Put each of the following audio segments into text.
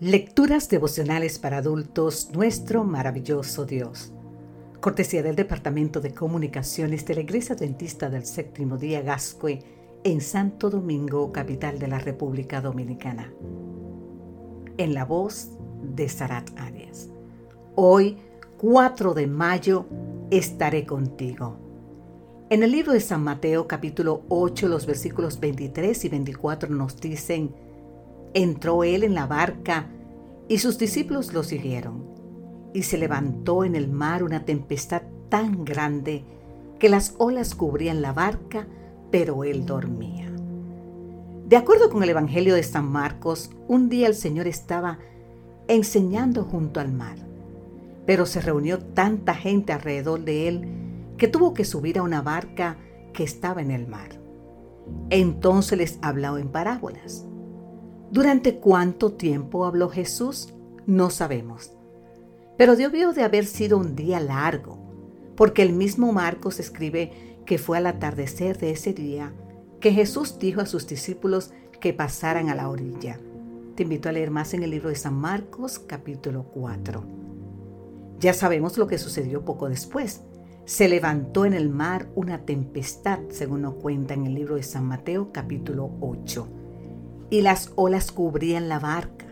Lecturas devocionales para adultos, nuestro maravilloso Dios. Cortesía del Departamento de Comunicaciones de la Iglesia Adventista del Séptimo Día Gascue en Santo Domingo, capital de la República Dominicana. En la voz de Sarat Arias. Hoy, 4 de mayo, estaré contigo. En el libro de San Mateo capítulo 8, los versículos 23 y 24 nos dicen, Entró él en la barca y sus discípulos lo siguieron. Y se levantó en el mar una tempestad tan grande que las olas cubrían la barca, pero él dormía. De acuerdo con el Evangelio de San Marcos, un día el Señor estaba enseñando junto al mar, pero se reunió tanta gente alrededor de él que tuvo que subir a una barca que estaba en el mar. Entonces les habló en parábolas ¿Durante cuánto tiempo habló Jesús? No sabemos. Pero debió de haber sido un día largo, porque el mismo Marcos escribe que fue al atardecer de ese día que Jesús dijo a sus discípulos que pasaran a la orilla. Te invito a leer más en el libro de San Marcos capítulo 4. Ya sabemos lo que sucedió poco después. Se levantó en el mar una tempestad, según nos cuenta en el libro de San Mateo capítulo 8 y las olas cubrían la barca.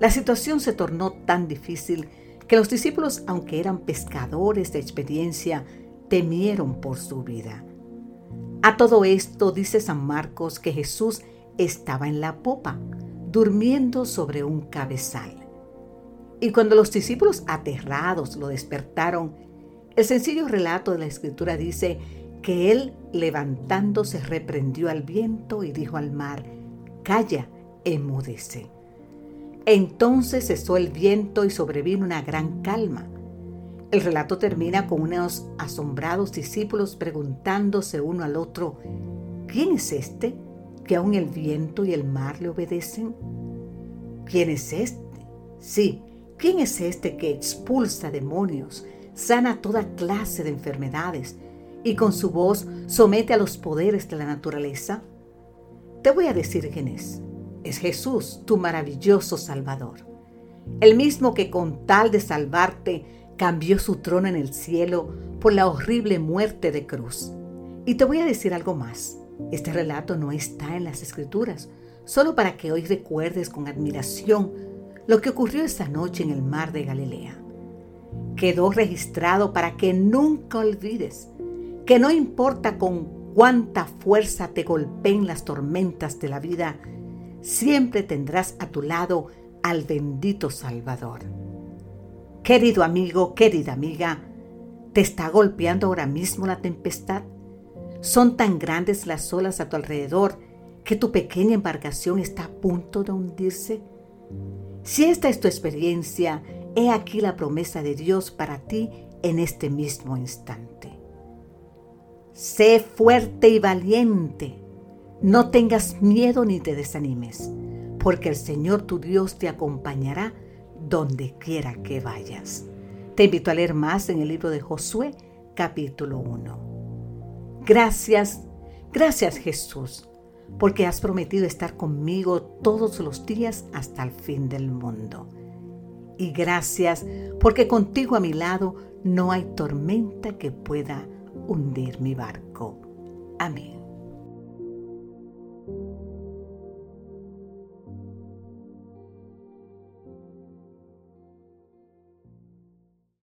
La situación se tornó tan difícil que los discípulos, aunque eran pescadores de experiencia, temieron por su vida. A todo esto dice San Marcos que Jesús estaba en la popa, durmiendo sobre un cabezal. Y cuando los discípulos aterrados lo despertaron, el sencillo relato de la escritura dice que él levantándose reprendió al viento y dijo al mar, calla, emudece. Entonces cesó el viento y sobrevino una gran calma. El relato termina con unos asombrados discípulos preguntándose uno al otro, ¿quién es este que aun el viento y el mar le obedecen? ¿Quién es este? Sí, ¿quién es este que expulsa demonios, sana toda clase de enfermedades y con su voz somete a los poderes de la naturaleza? Te voy a decir quién es. Es Jesús, tu maravilloso Salvador. El mismo que con tal de salvarte cambió su trono en el cielo por la horrible muerte de cruz. Y te voy a decir algo más. Este relato no está en las escrituras, solo para que hoy recuerdes con admiración lo que ocurrió esa noche en el mar de Galilea. Quedó registrado para que nunca olvides que no importa con cuánta fuerza te golpeen las tormentas de la vida, siempre tendrás a tu lado al bendito Salvador. Querido amigo, querida amiga, ¿te está golpeando ahora mismo la tempestad? ¿Son tan grandes las olas a tu alrededor que tu pequeña embarcación está a punto de hundirse? Si esta es tu experiencia, he aquí la promesa de Dios para ti en este mismo instante. Sé fuerte y valiente. No tengas miedo ni te desanimes, porque el Señor tu Dios te acompañará donde quiera que vayas. Te invito a leer más en el libro de Josué, capítulo 1. Gracias, gracias Jesús, porque has prometido estar conmigo todos los días hasta el fin del mundo. Y gracias porque contigo a mi lado no hay tormenta que pueda hundir mi barco. Amén.